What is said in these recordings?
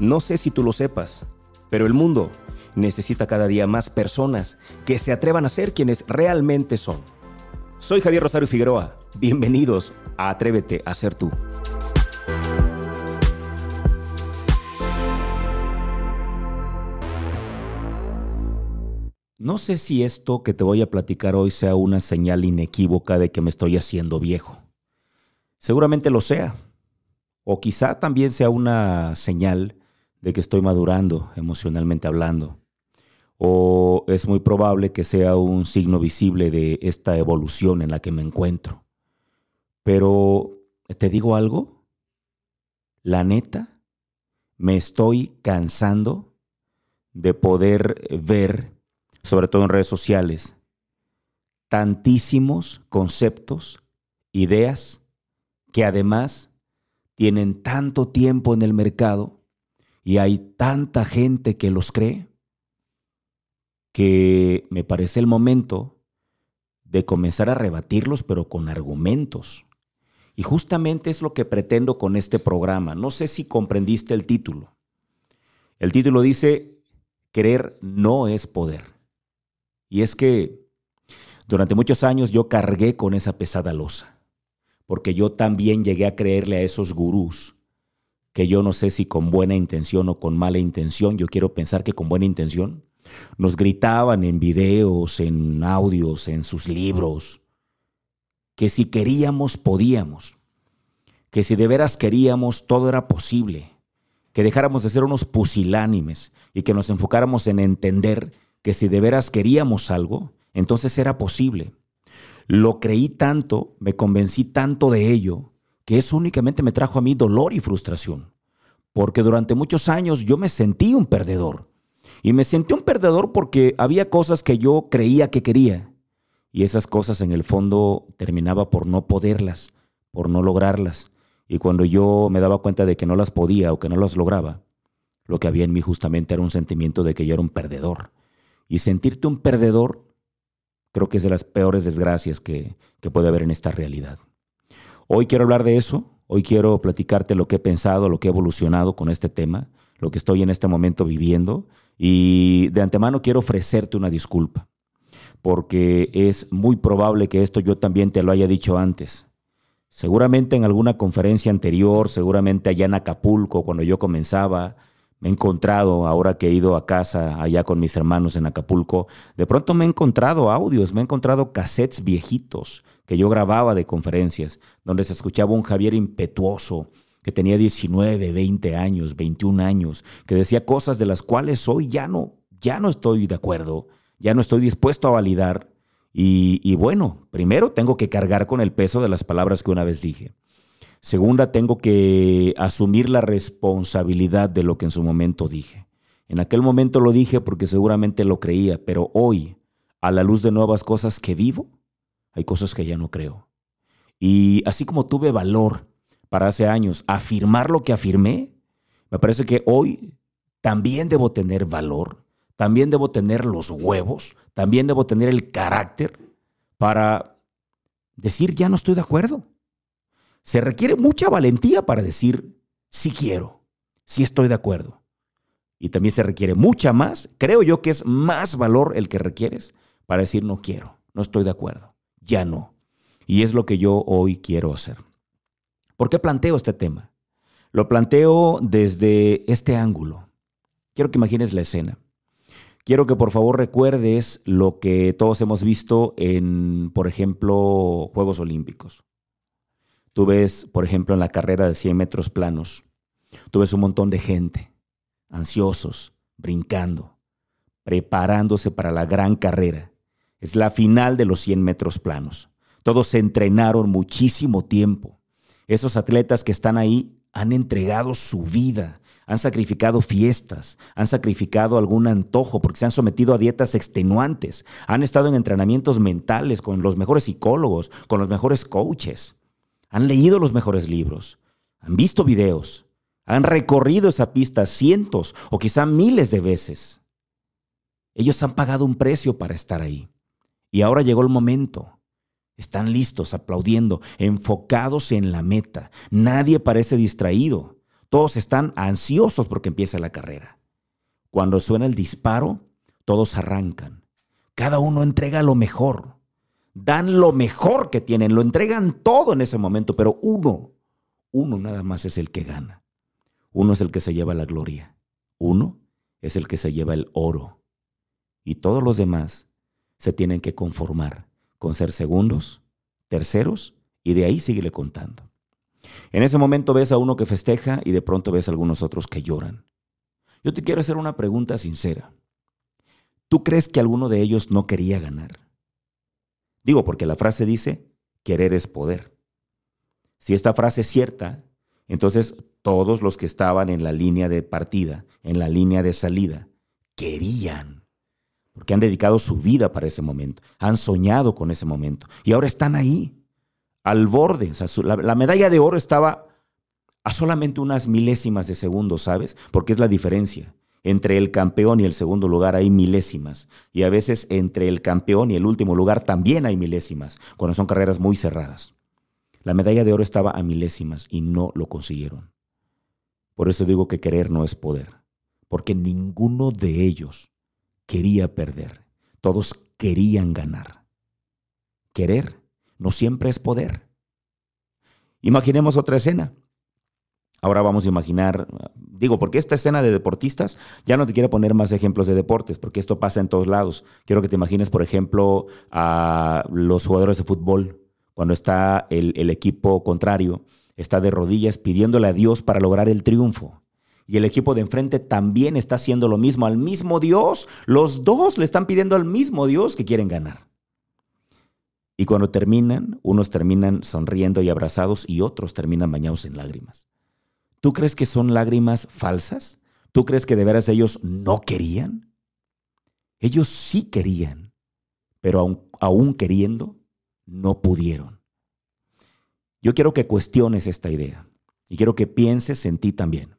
No sé si tú lo sepas, pero el mundo necesita cada día más personas que se atrevan a ser quienes realmente son. Soy Javier Rosario Figueroa. Bienvenidos a Atrévete a ser tú. No sé si esto que te voy a platicar hoy sea una señal inequívoca de que me estoy haciendo viejo. Seguramente lo sea. O quizá también sea una señal de que estoy madurando emocionalmente hablando. O es muy probable que sea un signo visible de esta evolución en la que me encuentro. Pero, ¿te digo algo? La neta, me estoy cansando de poder ver, sobre todo en redes sociales, tantísimos conceptos, ideas, que además tienen tanto tiempo en el mercado y hay tanta gente que los cree que me parece el momento de comenzar a rebatirlos, pero con argumentos. Y justamente es lo que pretendo con este programa. No sé si comprendiste el título. El título dice, querer no es poder. Y es que durante muchos años yo cargué con esa pesada losa, porque yo también llegué a creerle a esos gurús que yo no sé si con buena intención o con mala intención, yo quiero pensar que con buena intención, nos gritaban en videos, en audios, en sus libros, que si queríamos podíamos, que si de veras queríamos todo era posible, que dejáramos de ser unos pusilánimes y que nos enfocáramos en entender que si de veras queríamos algo, entonces era posible. Lo creí tanto, me convencí tanto de ello, que eso únicamente me trajo a mí dolor y frustración, porque durante muchos años yo me sentí un perdedor. Y me sentí un perdedor porque había cosas que yo creía que quería, y esas cosas en el fondo terminaba por no poderlas, por no lograrlas. Y cuando yo me daba cuenta de que no las podía o que no las lograba, lo que había en mí justamente era un sentimiento de que yo era un perdedor. Y sentirte un perdedor creo que es de las peores desgracias que, que puede haber en esta realidad. Hoy quiero hablar de eso, hoy quiero platicarte lo que he pensado, lo que he evolucionado con este tema, lo que estoy en este momento viviendo y de antemano quiero ofrecerte una disculpa, porque es muy probable que esto yo también te lo haya dicho antes. Seguramente en alguna conferencia anterior, seguramente allá en Acapulco, cuando yo comenzaba, me he encontrado, ahora que he ido a casa allá con mis hermanos en Acapulco, de pronto me he encontrado audios, me he encontrado cassettes viejitos que yo grababa de conferencias, donde se escuchaba un Javier impetuoso, que tenía 19, 20 años, 21 años, que decía cosas de las cuales hoy ya no, ya no estoy de acuerdo, ya no estoy dispuesto a validar. Y, y bueno, primero tengo que cargar con el peso de las palabras que una vez dije. Segunda, tengo que asumir la responsabilidad de lo que en su momento dije. En aquel momento lo dije porque seguramente lo creía, pero hoy, a la luz de nuevas cosas que vivo, hay cosas que ya no creo. Y así como tuve valor para hace años afirmar lo que afirmé, me parece que hoy también debo tener valor, también debo tener los huevos, también debo tener el carácter para decir ya no estoy de acuerdo. Se requiere mucha valentía para decir sí quiero, sí estoy de acuerdo. Y también se requiere mucha más, creo yo que es más valor el que requieres para decir no quiero, no estoy de acuerdo ya no. Y es lo que yo hoy quiero hacer. ¿Por qué planteo este tema? Lo planteo desde este ángulo. Quiero que imagines la escena. Quiero que por favor recuerdes lo que todos hemos visto en, por ejemplo, Juegos Olímpicos. Tú ves, por ejemplo, en la carrera de 100 metros planos, tú ves un montón de gente, ansiosos, brincando, preparándose para la gran carrera. Es la final de los 100 metros planos. Todos se entrenaron muchísimo tiempo. Esos atletas que están ahí han entregado su vida, han sacrificado fiestas, han sacrificado algún antojo porque se han sometido a dietas extenuantes, han estado en entrenamientos mentales con los mejores psicólogos, con los mejores coaches, han leído los mejores libros, han visto videos, han recorrido esa pista cientos o quizá miles de veces. Ellos han pagado un precio para estar ahí. Y ahora llegó el momento. Están listos, aplaudiendo, enfocados en la meta. Nadie parece distraído. Todos están ansiosos porque empieza la carrera. Cuando suena el disparo, todos arrancan. Cada uno entrega lo mejor. Dan lo mejor que tienen, lo entregan todo en ese momento, pero uno, uno nada más es el que gana. Uno es el que se lleva la gloria. Uno es el que se lleva el oro. Y todos los demás se tienen que conformar con ser segundos, terceros, y de ahí síguele contando. En ese momento ves a uno que festeja y de pronto ves a algunos otros que lloran. Yo te quiero hacer una pregunta sincera. ¿Tú crees que alguno de ellos no quería ganar? Digo, porque la frase dice, querer es poder. Si esta frase es cierta, entonces todos los que estaban en la línea de partida, en la línea de salida, querían, porque han dedicado su vida para ese momento, han soñado con ese momento y ahora están ahí al borde. la, medalla de oro estaba a solamente unas milésimas de segundo, ¿sabes? Porque es la diferencia. Entre el campeón y el segundo lugar hay milésimas. Y a veces entre el campeón y el último lugar también hay milésimas, cuando son carreras muy cerradas. La medalla de oro estaba a milésimas y no lo consiguieron. Por eso digo que querer no es poder, porque ninguno de ellos quería perder. Todos querían ganar. Querer no siempre es poder. Imaginemos otra escena. Ahora vamos a imaginar, digo, porque esta escena de deportistas, ya no te quiero poner más ejemplos de deportes, porque esto pasa en todos lados. Quiero que te imagines, por ejemplo, a los jugadores de fútbol, cuando está el, el equipo contrario, está de rodillas pidiéndole a Dios para lograr el triunfo. Y el equipo de enfrente también está haciendo lo mismo al mismo Dios. Los dos le están pidiendo al mismo Dios que quieren ganar. Y cuando terminan, unos terminan sonriendo y abrazados y otros terminan bañados en lágrimas. ¿Tú crees que son lágrimas falsas? ¿Tú crees que de veras ellos no querían? Ellos sí querían, pero aún, queriendo, no pudieron. Yo quiero que cuestiones esta idea y quiero que pienses en ti también.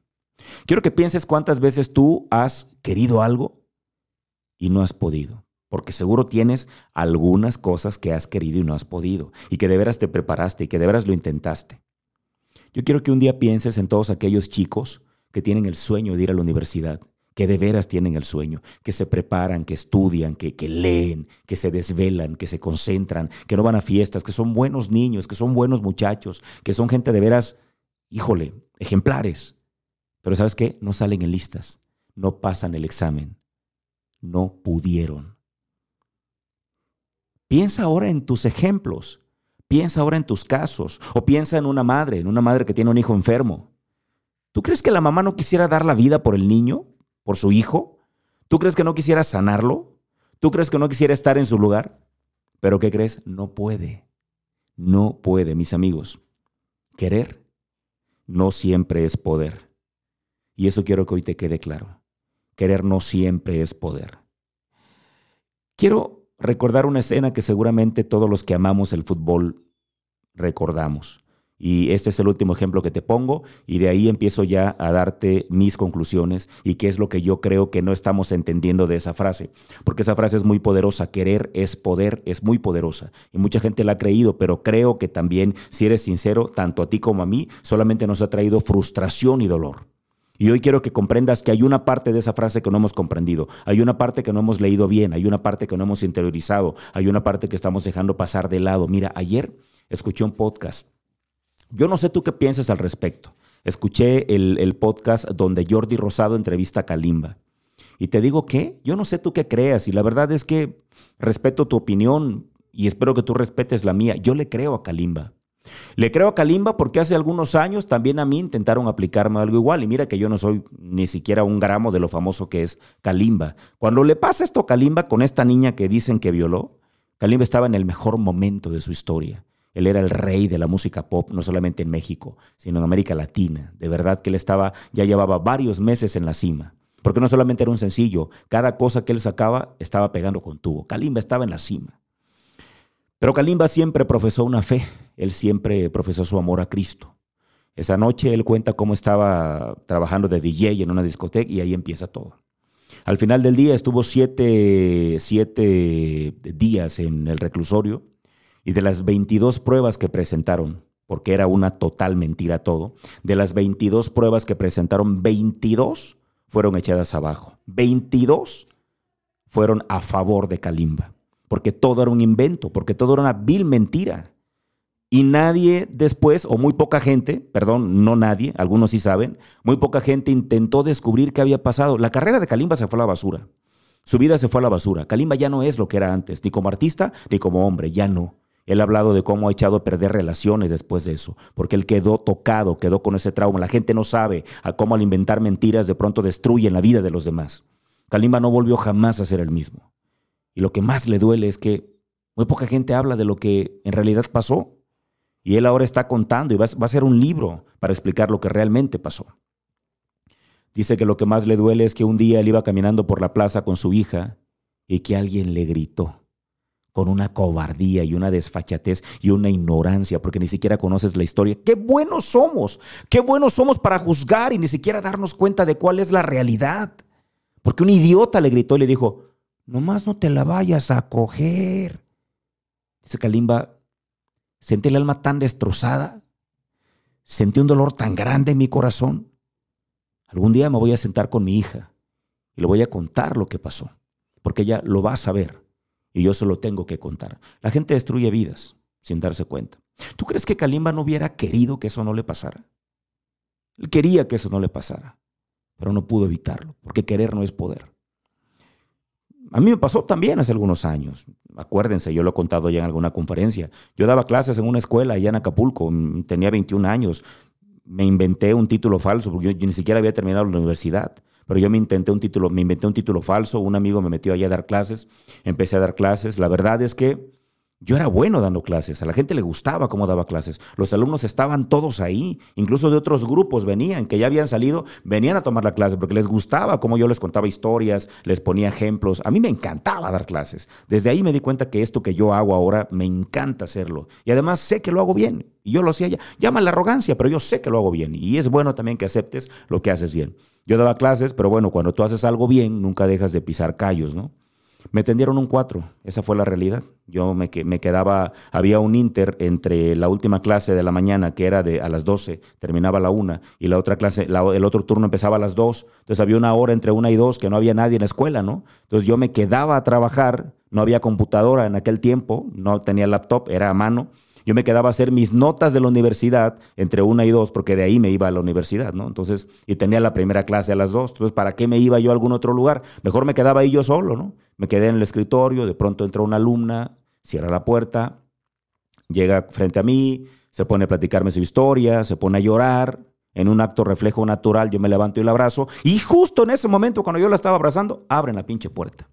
Quiero que pienses cuántas veces tú has querido algo y no has podido porque seguro tienes algunas cosas que has querido y no has podido, y que de veras te preparaste y que de veras lo intentaste. Yo quiero que un día pienses en todos aquellos chicos que tienen el sueño de ir a la universidad, que de veras tienen el sueño, que se preparan, que estudian, que, leen, que se desvelan, que se concentran, que no van a fiestas, que son buenos niños, que son buenos muchachos, que son gente de veras, híjole, ejemplares. Pero ¿sabes qué? No salen en listas, no pasan el examen, no pudieron. Piensa ahora en tus ejemplos. Piensa ahora en tus casos. O piensa en una madre, en una madre que tiene un hijo enfermo. ¿Tú crees que la mamá no quisiera dar la vida por el niño? ¿Por su hijo? ¿Tú crees que no quisiera sanarlo? ¿Tú crees que no quisiera estar en su lugar? Pero ¿qué crees? No puede. No puede, mis amigos. Querer no siempre es poder. Y eso quiero que hoy te quede claro. Querer no siempre es poder. Quiero recordar una escena que seguramente todos los que amamos el fútbol recordamos. Y este es el último ejemplo que te pongo y de ahí empiezo ya a darte mis conclusiones y qué es lo que yo creo que no estamos entendiendo de esa frase. Porque esa frase es muy poderosa, querer es poder, es muy poderosa. Y mucha gente la ha creído, pero creo que también, si eres sincero, tanto a ti como a mí, solamente nos ha traído frustración y dolor. Y hoy quiero que comprendas que hay una parte de esa frase que no hemos comprendido, hay una parte que no hemos leído bien, hay una parte que no hemos interiorizado, hay una parte que estamos dejando pasar de lado. Mira, ayer escuché un podcast. Yo no sé tú qué piensas al respecto. Escuché el, podcast donde Jordi Rosado entrevista a Kalimba. Y te digo que yo no sé tú qué creas y la verdad es que respeto tu opinión y espero que tú respetes la mía. Yo le creo a Kalimba. Le creo a Kalimba porque hace algunos años también a mí intentaron aplicarme algo igual. Y mira que yo no soy ni siquiera un gramo de lo famoso que es Kalimba. Cuando le pasa esto a Kalimba con esta niña que dicen que violó, Kalimba estaba en el mejor momento de su historia. Él era el rey de la música pop, no solamente en México, sino en América Latina. De verdad que él estaba, ya llevaba varios meses en la cima. Porque no solamente era un sencillo, cada cosa que él sacaba estaba pegando con tubo. Kalimba estaba en la cima. Pero Kalimba siempre profesó una fe, él siempre profesó su amor a Cristo. Esa noche él cuenta cómo estaba trabajando de DJ en una discoteca y ahí empieza todo. Al final del día estuvo siete, siete días en el reclusorio y de las 22 pruebas que presentaron porque era una total mentira todo. De las 22 pruebas que presentaron, 22 fueron echadas abajo. 22 fueron a favor de Kalimba, porque todo era un invento, porque todo era una vil mentira. Y nadie después, o muy poca gente, perdón, no nadie, algunos sí saben, muy poca gente intentó descubrir qué había pasado. La carrera de Kalimba se fue a la basura. Su vida se fue a la basura. Kalimba ya no es lo que era antes, ni como artista, ni como hombre, ya no. Él ha hablado de cómo ha echado a perder relaciones después de eso, porque él quedó tocado, quedó con ese trauma. La gente no sabe a cómo al inventar mentiras de pronto destruyen la vida de los demás. Kalimba no volvió jamás a ser el mismo. Y lo que más le duele es que muy poca gente habla de lo que en realidad pasó. Y él ahora está contando y va, a ser un libro para explicar lo que realmente pasó. Dice que lo que más le duele es que un día él iba caminando por la plaza con su hija y que alguien le gritó con una cobardía y una desfachatez y una ignorancia, porque ni siquiera conoces la historia. ¡Qué buenos somos! ¡Qué buenos somos para juzgar y ni siquiera darnos cuenta de cuál es la realidad! Porque un idiota le gritó y le dijo, nomás no te la vayas a coger. Dice Kalimba, sentí el alma tan destrozada, sentí un dolor tan grande en mi corazón. Algún día me voy a sentar con mi hija y le voy a contar lo que pasó, porque ella lo va a saber y yo se lo tengo que contar. La gente destruye vidas sin darse cuenta. ¿Tú crees que Kalimba no hubiera querido que eso no le pasara? Él quería que eso no le pasara, pero no pudo evitarlo, porque querer no es poder. A mí me pasó también hace algunos años. Acuérdense, yo lo he contado ya en alguna conferencia. Yo daba clases en una escuela allá en Acapulco, mm, tenía 21 años. Me inventé un título falso porque yo ni siquiera había terminado la universidad pero yo me intenté un título, me inventé un título falso, un amigo me metió allá a dar clases, empecé a dar clases. La verdad es que yo era bueno dando clases, a la gente le gustaba cómo daba clases. Los alumnos estaban todos ahí, incluso de otros grupos venían, que ya habían salido, venían a tomar la clase porque les gustaba cómo yo les contaba historias, les ponía ejemplos. A mí me encantaba dar clases. Desde ahí me di cuenta que esto que yo hago ahora me encanta hacerlo. Y además sé que lo hago bien. Y yo lo hacía ya. Llama la arrogancia, pero yo sé que lo hago bien. Y es bueno también que aceptes lo que haces bien. Yo daba clases, pero bueno, cuando tú haces algo bien, nunca dejas de pisar callos, ¿no? Me tendieron un 4, esa fue la realidad. Yo me, me, quedaba, había un inter entre la última clase de la mañana, que era de a las 12, terminaba la 1, y la otra clase, el otro turno empezaba a las 2. Entonces había una hora entre una y dos que no había nadie en la escuela, ¿no? Entonces yo me quedaba a trabajar, no había computadora en aquel tiempo, no tenía laptop, era a mano. Yo me quedaba a hacer mis notas de la universidad entre una y dos, porque de ahí me iba a la universidad, ¿no? Entonces, y tenía la primera clase a las dos. Entonces, ¿para qué me iba yo a algún otro lugar? Mejor me quedaba ahí yo solo, ¿no? Me quedé en el escritorio, de pronto entra una alumna, cierra la puerta, llega frente a mí, se pone a platicarme su historia, se pone a llorar. En un acto reflejo natural, yo me levanto y la abrazo. Y justo en ese momento, cuando yo la estaba abrazando, abren la pinche puerta.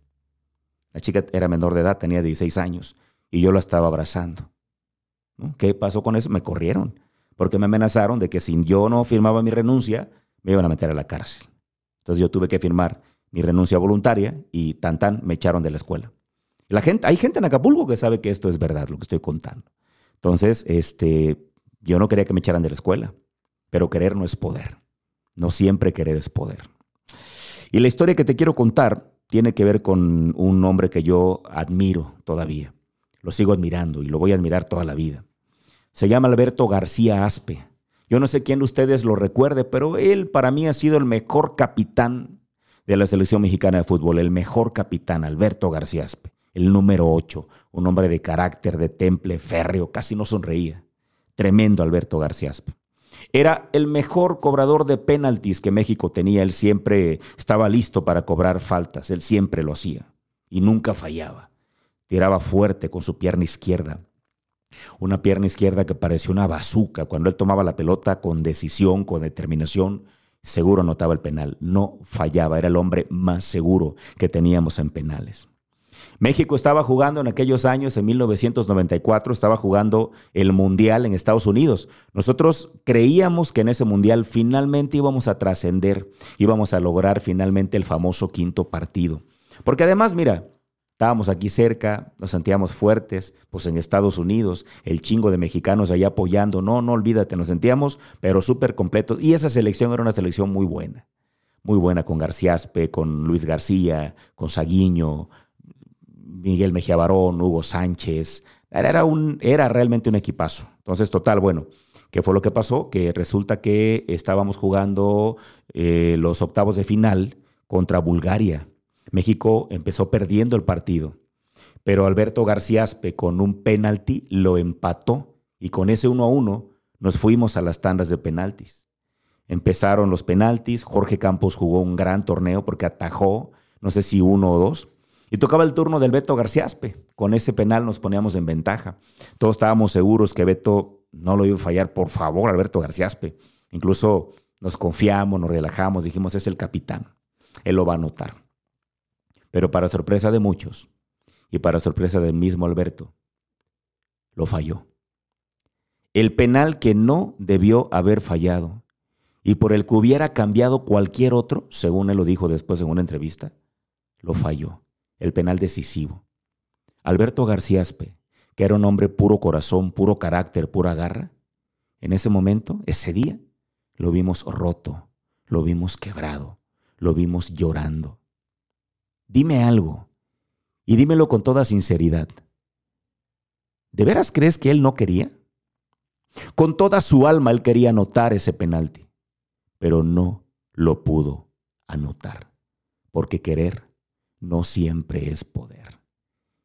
La chica era menor de edad, tenía 16 años, y yo la estaba abrazando. ¿Qué pasó con eso? Me corrieron, porque me amenazaron de que si yo no firmaba mi renuncia, me iban a meter a la cárcel. Entonces yo tuve que firmar mi renuncia voluntaria y tan tan me echaron de la escuela. La gente, hay gente en Acapulco que sabe que esto es verdad, lo que estoy contando. Entonces, este, yo no quería que me echaran de la escuela, pero querer no es poder. No siempre querer es poder. Y la historia que te quiero contar tiene que ver con un hombre que yo admiro todavía. Lo sigo admirando y lo voy a admirar toda la vida. Se llama Alberto García Aspe. Yo no sé quién de ustedes lo recuerde, pero él para mí ha sido el mejor capitán de la selección mexicana de fútbol, el mejor capitán, Alberto García Aspe, el número 8, un hombre de carácter, de temple, férreo, casi no sonreía. Tremendo Alberto García Aspe. Era el mejor cobrador de penaltis que México tenía. Él siempre estaba listo para cobrar faltas. Él siempre lo hacía y nunca fallaba. Tiraba fuerte con su pierna izquierda. Una pierna izquierda que parecía una bazuca. Cuando él tomaba la pelota con decisión, con determinación, seguro anotaba el penal. No fallaba. Era el hombre más seguro que teníamos en penales. México estaba jugando en aquellos años, en 1994, estaba jugando el Mundial en Estados Unidos. Nosotros creíamos que en ese Mundial finalmente íbamos a trascender, íbamos a lograr finalmente el famoso quinto partido. Porque además, mira, Estábamos aquí cerca, nos sentíamos fuertes, pues en Estados Unidos, el chingo de mexicanos allá apoyando, no, no olvídate, nos sentíamos, pero súper completos. Y esa selección era una selección muy buena, muy buena con Garciaspe, con Luis García, con Saguiño, Miguel Mejía Barón, Hugo Sánchez. Era, un, era realmente un equipazo. Entonces, total, bueno, ¿Qué fue lo que pasó? Que resulta que estábamos jugando eh, los octavos de final contra Bulgaria. México empezó perdiendo el partido, pero Alberto Garciaspe con un penalti lo empató y con ese 1 a 1 nos fuimos a las tandas de penaltis. Empezaron los penaltis, Jorge Campos jugó un gran torneo porque atajó, no sé si uno o dos, y tocaba el turno del Beto Garciaspe. Con ese penal nos poníamos en ventaja. Todos estábamos seguros que Beto no lo iba a fallar, por favor, Alberto Garciaspe. Incluso nos confiamos, nos relajamos, dijimos, es el capitán, él lo va a anotar. Pero para sorpresa de muchos, y para sorpresa del mismo Alberto, lo falló. El penal que no debió haber fallado y por el que hubiera cambiado cualquier otro, según él lo dijo después en una entrevista, lo falló. El penal decisivo. Alberto Garciaspe, que era un hombre puro corazón, puro carácter, pura garra, en ese momento, ese día, lo vimos roto, lo vimos quebrado, lo vimos llorando. Dime algo, y dímelo con toda sinceridad. ¿De veras crees que él no quería? Con toda su alma él quería anotar ese penalti, pero no lo pudo anotar, porque querer no siempre es poder.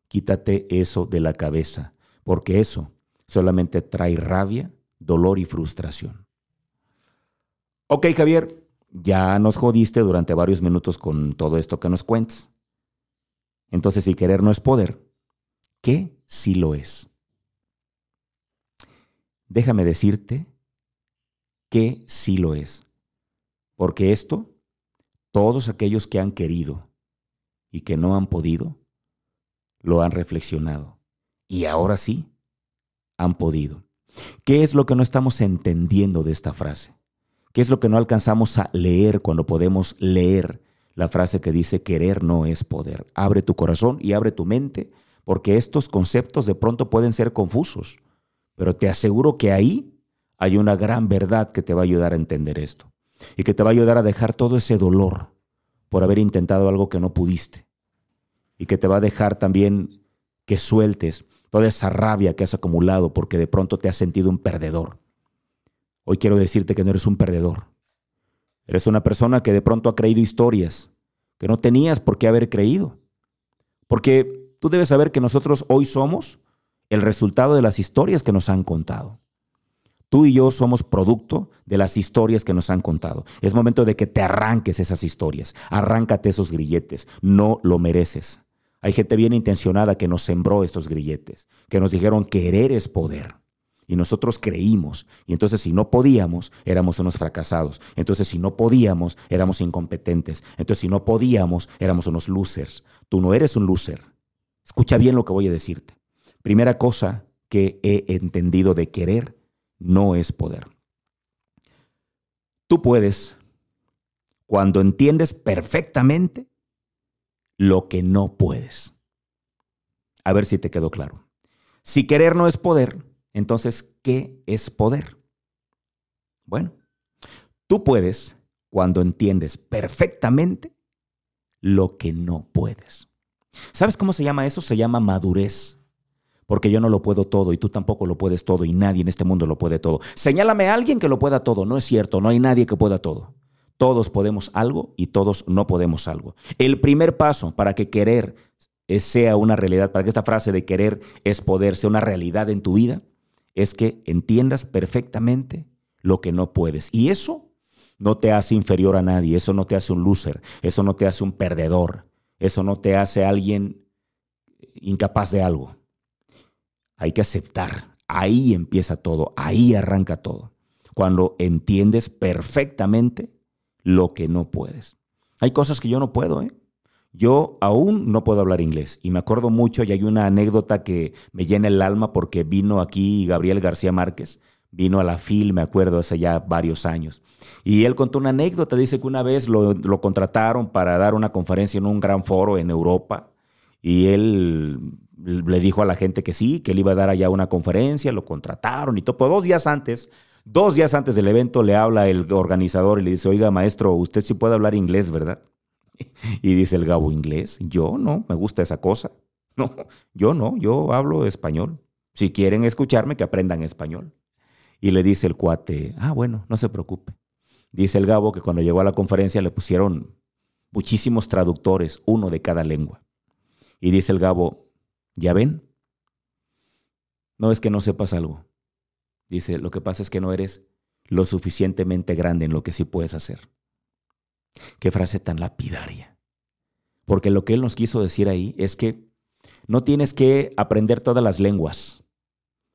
Quítate eso de la cabeza, porque eso solamente trae rabia, dolor y frustración. Ok, Javier, ya nos jodiste durante varios minutos con todo esto que nos cuentas. Entonces, si querer no es poder, ¿qué sí lo es? Déjame decirte que sí lo es. Porque esto, todos aquellos que han querido y que no han podido, lo han reflexionado. Y ahora sí, han podido. ¿Qué es lo que no estamos entendiendo de esta frase? ¿Qué es lo que no alcanzamos a leer cuando podemos leer la frase que dice querer no es poder. Abre tu corazón y abre tu mente, porque estos conceptos de pronto pueden ser confusos, pero te aseguro que ahí hay una gran verdad que te va a ayudar a entender esto y que te va a ayudar a dejar todo ese dolor por haber intentado algo que no pudiste y que te va a dejar también que sueltes toda esa rabia que has acumulado porque de pronto te has sentido un perdedor. Hoy quiero decirte que no eres un perdedor. Eres una persona que de pronto ha creído historias que no tenías por qué haber creído. Porque tú debes saber que nosotros hoy somos el resultado de las historias que nos han contado. Tú y yo somos producto de las historias que nos han contado. Es momento de que te arranques esas historias. Arráncate esos grilletes. No lo mereces. Hay gente bien intencionada que nos sembró estos grilletes, que nos dijeron querer es poder. Y nosotros creímos. Y entonces si no podíamos, éramos unos fracasados. Entonces si no podíamos, éramos incompetentes. Entonces si no podíamos, éramos unos losers. Tú no eres un loser. Escucha bien lo que voy a decirte. Primera cosa que he entendido de querer no es poder. Tú puedes, cuando entiendes perfectamente lo que no puedes. A ver si te quedó claro. Si querer no es poder, entonces, ¿qué es poder? Bueno, tú puedes cuando entiendes perfectamente lo que no puedes. ¿Sabes cómo se llama eso? Se llama madurez. Porque yo no lo puedo todo y tú tampoco lo puedes todo y nadie en este mundo lo puede todo. Señálame a alguien que lo pueda todo. No es cierto, no hay nadie que pueda todo. Todos podemos algo y todos no podemos algo. El primer paso para que querer sea una realidad, para que esta frase de querer es poder sea una realidad en tu vida, es que entiendas perfectamente lo que no puedes. Y eso no te hace inferior a nadie, eso no te hace un loser, eso no te hace un perdedor, eso no te hace alguien incapaz de algo. Hay que aceptar, ahí empieza todo, ahí arranca todo, cuando entiendes perfectamente lo que no puedes. Hay cosas que yo no puedo, ¿eh? Yo aún no puedo hablar inglés y me acuerdo mucho y hay una anécdota que me llena el alma porque vino aquí Gabriel García Márquez, vino a la FIL, me acuerdo, hace ya varios años. Y él contó una anécdota, dice que una vez lo, contrataron para dar una conferencia en un gran foro en Europa y él le dijo a la gente que sí, que él iba a dar allá una conferencia, lo contrataron y todo. Pero dos días antes, dos días antes del evento le habla el organizador y le dice, oiga maestro, usted sí puede hablar inglés, ¿verdad? Y dice el Gabo, ¿inglés? Yo no, me gusta esa cosa. No, yo no, yo hablo español. Si quieren escucharme, que aprendan español. Y le dice el cuate, ah, bueno, no se preocupe. Dice el Gabo que cuando llegó a la conferencia le pusieron muchísimos traductores, uno de cada lengua. Y dice el Gabo, ¿ya ven? No es que no sepas algo. Dice, lo que pasa es que no eres lo suficientemente grande en lo que sí puedes hacer. Qué frase tan lapidaria. Porque lo que él nos quiso decir ahí es que no tienes que aprender todas las lenguas.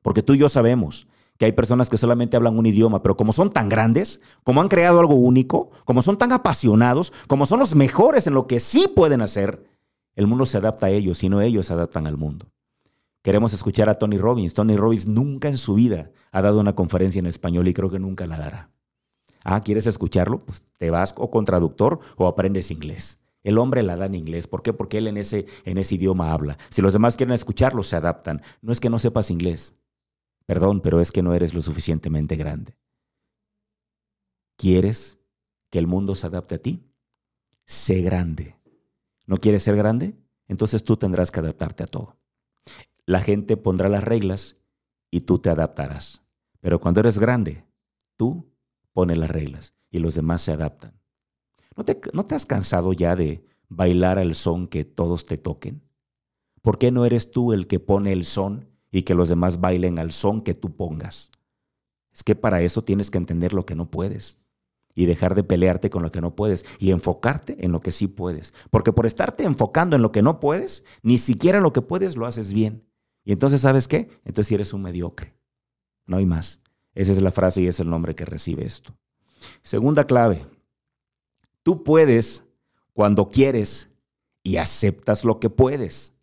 Porque tú y yo sabemos que hay personas que solamente hablan un idioma, pero como son tan grandes, como han creado algo único, como son tan apasionados, como son los mejores en lo que sí pueden hacer, el mundo se adapta a ellos y no ellos se adaptan al mundo. Queremos escuchar a Tony Robbins. Tony Robbins nunca en su vida ha dado una conferencia en español y creo que nunca la dará. Ah, ¿quieres escucharlo? Pues te vas o con traductor o aprendes inglés. El hombre la da en inglés. ¿Por qué? Porque él en ese, en ese idioma habla. Si los demás quieren escucharlo, se adaptan. No es que no sepas inglés. Perdón, pero es que no eres lo suficientemente grande. ¿Quieres que el mundo se adapte a ti? Sé grande. ¿No quieres ser grande? Entonces tú tendrás que adaptarte a todo. La gente pondrá las reglas y tú te adaptarás. Pero cuando eres grande, tú pones las reglas y los demás se adaptan. ¿No te, ¿No te has cansado ya de bailar al son que todos te toquen? ¿Por qué no eres tú el que pone el son y que los demás bailen al son que tú pongas. Es que para eso tienes que entender lo que no puedes y dejar de pelearte con lo que no puedes y enfocarte en lo que sí puedes. Porque por estarte enfocando en lo que no puedes, ni siquiera lo que puedes lo haces bien. Y entonces, ¿sabes qué? Entonces eres un mediocre. No hay más. Esa es la frase y es el nombre que recibe esto. Segunda clave. Tú puedes cuando quieres y aceptas lo que puedes.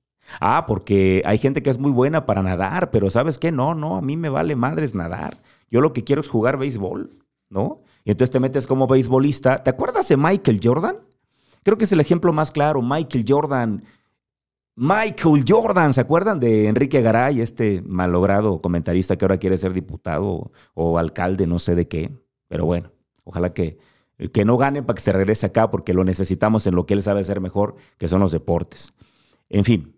Ah, porque hay gente que es muy buena para nadar, pero ¿sabes qué? No, no, a mí me vale madres nadar. Yo lo que quiero es jugar béisbol, ¿no? Y entonces te metes como beisbolista. ¿Te acuerdas de Michael Jordan? Creo que es el ejemplo más claro. Michael Jordan. Michael Jordan, ¿se acuerdan de Enrique Garay, este malogrado comentarista que ahora quiere ser diputado o, alcalde, no sé de qué? Pero bueno, ojalá que, que no gane para que se regrese acá porque lo necesitamos en lo que él sabe hacer mejor, que son los deportes. En fin,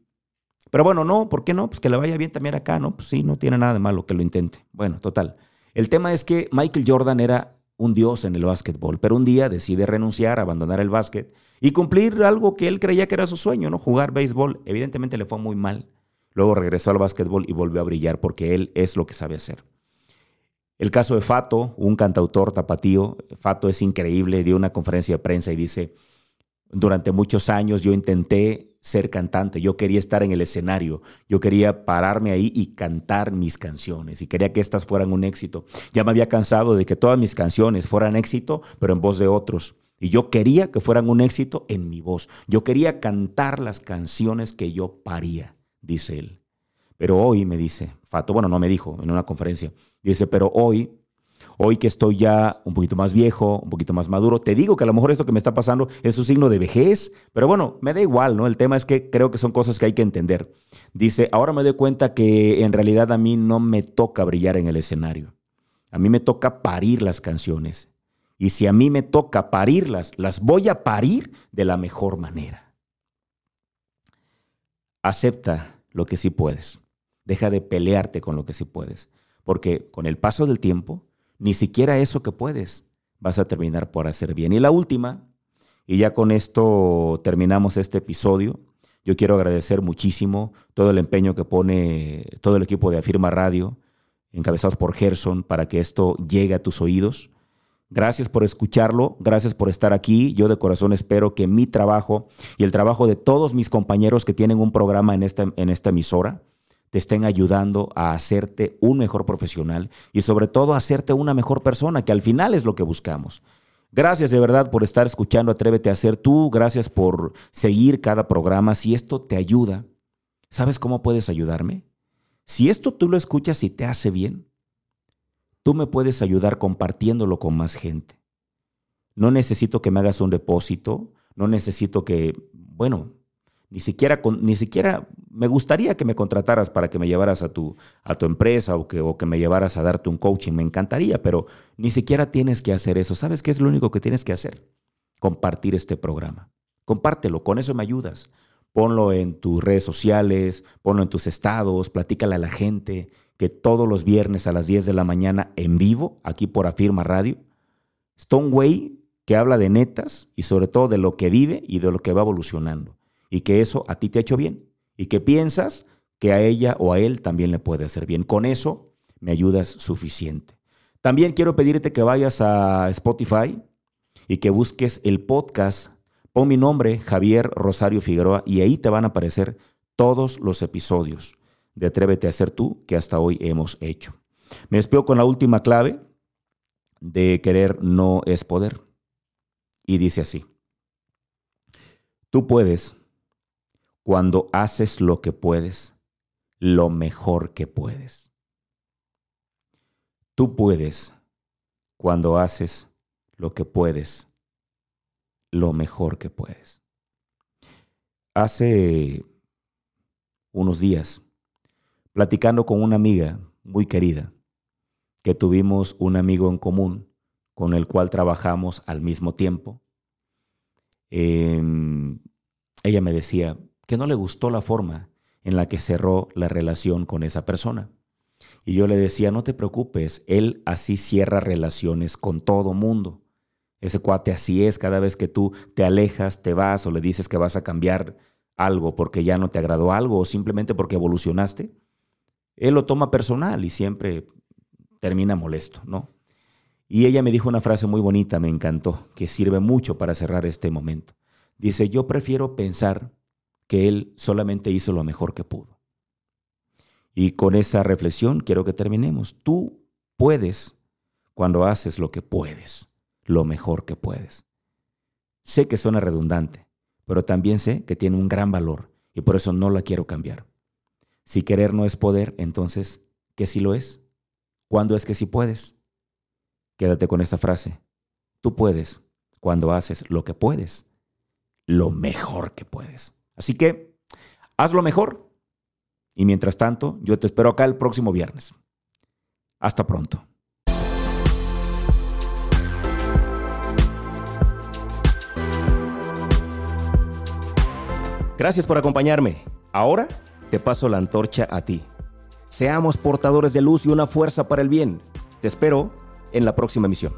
pero bueno, no, ¿por qué no? Pues que le vaya bien también acá, ¿no? Pues sí, no tiene nada de malo que lo intente. Bueno, total. El tema es que Michael Jordan era un dios en el básquetbol, pero un día decide renunciar, abandonar el básquet y cumplir algo que él creía que era su sueño, ¿no? Jugar béisbol. Evidentemente le fue muy mal. Luego regresó al básquetbol y volvió a brillar porque él es lo que sabe hacer. El caso de Fato, un cantautor tapatío, Fato es increíble, dio una conferencia de prensa y dice, durante muchos años yo intenté ser cantante, yo quería estar en el escenario, yo quería pararme ahí y cantar mis canciones y quería que estas fueran un éxito. Ya me había cansado de que todas mis canciones fueran éxito, pero en voz de otros. Y yo quería que fueran un éxito en mi voz. Yo quería cantar las canciones que yo paría, dice él. Pero hoy me dice, Fato, bueno, no me dijo en una conferencia, dice, pero hoy Hoy que estoy ya un poquito más viejo, un poquito más maduro, te digo que a lo mejor esto que me está pasando es un signo de vejez, pero bueno, me da igual, ¿no? El tema es que creo que son cosas que hay que entender. Dice, ahora me doy cuenta que en realidad a mí no me toca brillar en el escenario. A mí me toca parir las canciones. Y si a mí me toca parirlas, las voy a parir de la mejor manera. Acepta lo que sí puedes. Deja de pelearte con lo que sí puedes. Porque con el paso del tiempo, ni siquiera eso que puedes vas a terminar por hacer bien. Y la última, y ya con esto terminamos este episodio, yo quiero agradecer muchísimo todo el empeño que pone todo el equipo de Afirma Radio, encabezados por Gerson, para que esto llegue a tus oídos. Gracias por escucharlo, gracias por estar aquí. Yo de corazón espero que mi trabajo y el trabajo de todos mis compañeros que tienen un programa en esta, en esta emisora, te estén ayudando a hacerte un mejor profesional y sobre todo a hacerte una mejor persona, que al final es lo que buscamos. Gracias de verdad por estar escuchando Atrévete a ser tú, gracias por seguir cada programa. Si esto te ayuda, ¿sabes cómo puedes ayudarme? Si esto tú lo escuchas y te hace bien, tú me puedes ayudar compartiéndolo con más gente. No necesito que me hagas un depósito, no necesito que, bueno, ni siquiera, ni siquiera me gustaría que me contrataras para que me llevaras a tu, a tu empresa o que, o que me llevaras a darte un coaching. Me encantaría, pero ni siquiera tienes que hacer eso. ¿Sabes qué es lo único que tienes que hacer? Compartir este programa. Compártelo, con eso me ayudas. Ponlo en tus redes sociales, ponlo en tus estados, platícale a la gente que todos los viernes a las 10 de la mañana en vivo, aquí por Afirma Radio, güey que habla de netas y sobre todo de lo que vive y de lo que va evolucionando. Y que eso a ti te ha hecho bien. Y que piensas que a ella o a él también le puede hacer bien. Con eso me ayudas suficiente. También quiero pedirte que vayas a Spotify y que busques el podcast. Pon mi nombre, Javier Rosario Figueroa, y ahí te van a aparecer todos los episodios de Atrévete a ser tú que hasta hoy hemos hecho. Me despido con la última clave de querer no es poder. Y dice así, tú puedes cuando haces lo que puedes, lo mejor que puedes. Tú puedes cuando haces lo que puedes, lo mejor que puedes. Hace unos días, platicando con una amiga muy querida, que tuvimos un amigo en común con el cual trabajamos al mismo tiempo, em, ella me decía que no le gustó la forma en la que cerró la relación con esa persona. Y yo le decía, no te preocupes, él así cierra relaciones con todo mundo. Ese cuate así es, cada vez que tú te alejas, te vas o le dices que vas a cambiar algo porque ya no te agradó algo o simplemente porque evolucionaste, él lo toma personal y siempre termina molesto, ¿no? Y ella me dijo una frase muy bonita, me encantó, que sirve mucho para cerrar este momento. Dice, yo prefiero pensar que él solamente hizo lo mejor que pudo. Y con esa reflexión quiero que terminemos. Tú puedes cuando haces lo que puedes, lo mejor que puedes. Sé que suena redundante, pero también sé que tiene un gran valor y por eso no la quiero cambiar. Si querer no es poder, entonces, ¿qué sí lo es? ¿Cuándo es que sí puedes? Quédate con esta frase. Tú puedes cuando haces lo que puedes, lo mejor que puedes. Así que hazlo mejor. Y mientras tanto, yo te espero acá el próximo viernes. Hasta pronto. Gracias por acompañarme. Ahora te paso la antorcha a ti. Seamos portadores de luz y una fuerza para el bien. Te espero en la próxima emisión.